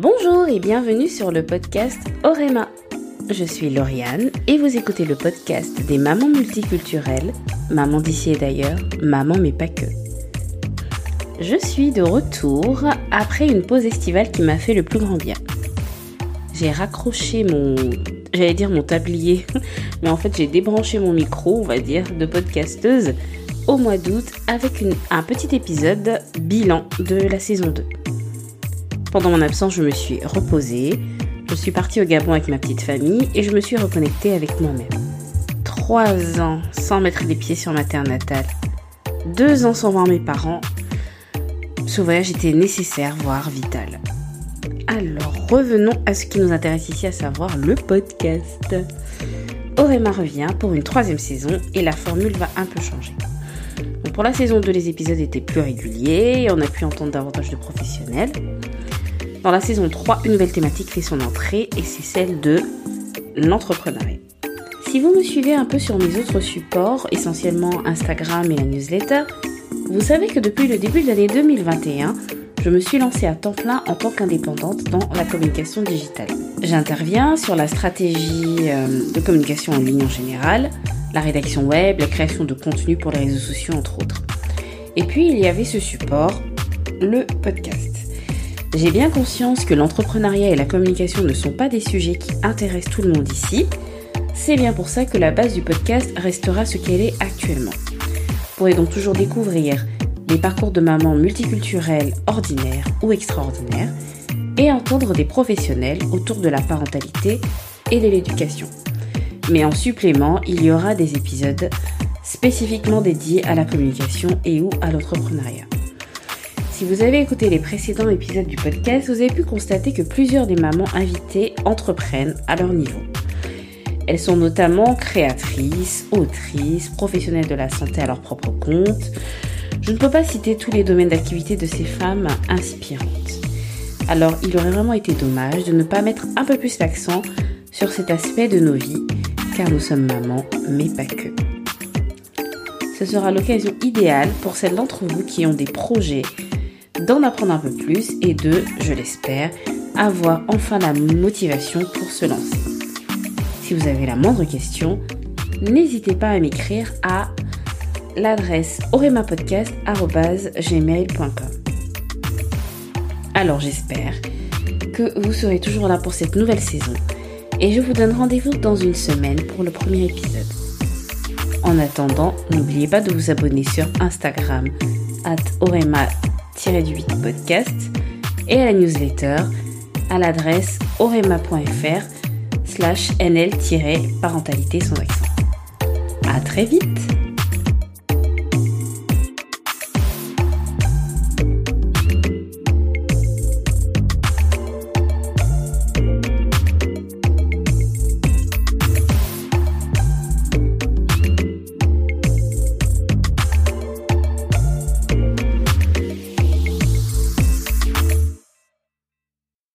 Bonjour et bienvenue sur le podcast Orema. Je suis Lauriane et vous écoutez le podcast des mamans multiculturelles, maman d'ici et d'ailleurs, maman mais pas que. Je suis de retour après une pause estivale qui m'a fait le plus grand bien. J'ai raccroché mon, j'allais dire mon tablier, mais en fait j'ai débranché mon micro, on va dire, de podcasteuse au mois d'août avec un petit épisode bilan de la saison 2. Pendant mon absence, je me suis reposée. Je suis partie au Gabon avec ma petite famille et je me suis reconnectée avec moi-même. Trois ans sans mettre les pieds sur ma terre natale. Deux ans sans voir mes parents. Ce voyage était nécessaire, voire vital. Alors, revenons à ce qui nous intéresse ici, à savoir le podcast. Orema revient pour une troisième saison et la formule va un peu changer. Pour la saison 2, les épisodes étaient plus réguliers et on a pu entendre davantage de professionnels. Dans la saison 3, une nouvelle thématique fait son entrée et c'est celle de l'entrepreneuriat. Si vous me suivez un peu sur mes autres supports, essentiellement Instagram et la newsletter, vous savez que depuis le début de l'année 2021, je me suis lancée à temps plein en tant qu'indépendante dans la communication digitale. J'interviens sur la stratégie euh, de communication en ligne en général, la rédaction web, la création de contenu pour les réseaux sociaux entre autres. Et puis il y avait ce support, le podcast. J'ai bien conscience que l'entrepreneuriat et la communication ne sont pas des sujets qui intéressent tout le monde ici. C'est bien pour ça que la base du podcast restera ce qu'elle est actuellement. Vous pourrez donc toujours découvrir les parcours de mamans multiculturelles ordinaires ou extraordinaires et entendre des professionnels autour de la parentalité et de l'éducation. Mais en supplément, il y aura des épisodes spécifiquement dédiés à la communication et ou à l'entrepreneuriat. Si vous avez écouté les précédents épisodes du podcast, vous avez pu constater que plusieurs des mamans invitées entreprennent à leur niveau. Elles sont notamment créatrices, autrices, professionnelles de la santé à leur propre compte. Je ne peux pas citer tous les domaines d'activité de ces femmes inspirantes. Alors il aurait vraiment été dommage de ne pas mettre un peu plus l'accent sur cet aspect de nos vies, car nous sommes mamans, mais pas que. Ce sera l'occasion idéale pour celles d'entre vous qui ont des projets d'en apprendre un peu plus et de, je l'espère, avoir enfin la motivation pour se lancer. Si vous avez la moindre question, n'hésitez pas à m'écrire à l'adresse oremapodcast.gmail.com Alors j'espère que vous serez toujours là pour cette nouvelle saison et je vous donne rendez-vous dans une semaine pour le premier épisode. En attendant, n'oubliez pas de vous abonner sur Instagram at orema du 8 podcast et à la newsletter à l'adresse orema.fr slash nl-parentalité sans accent. À très vite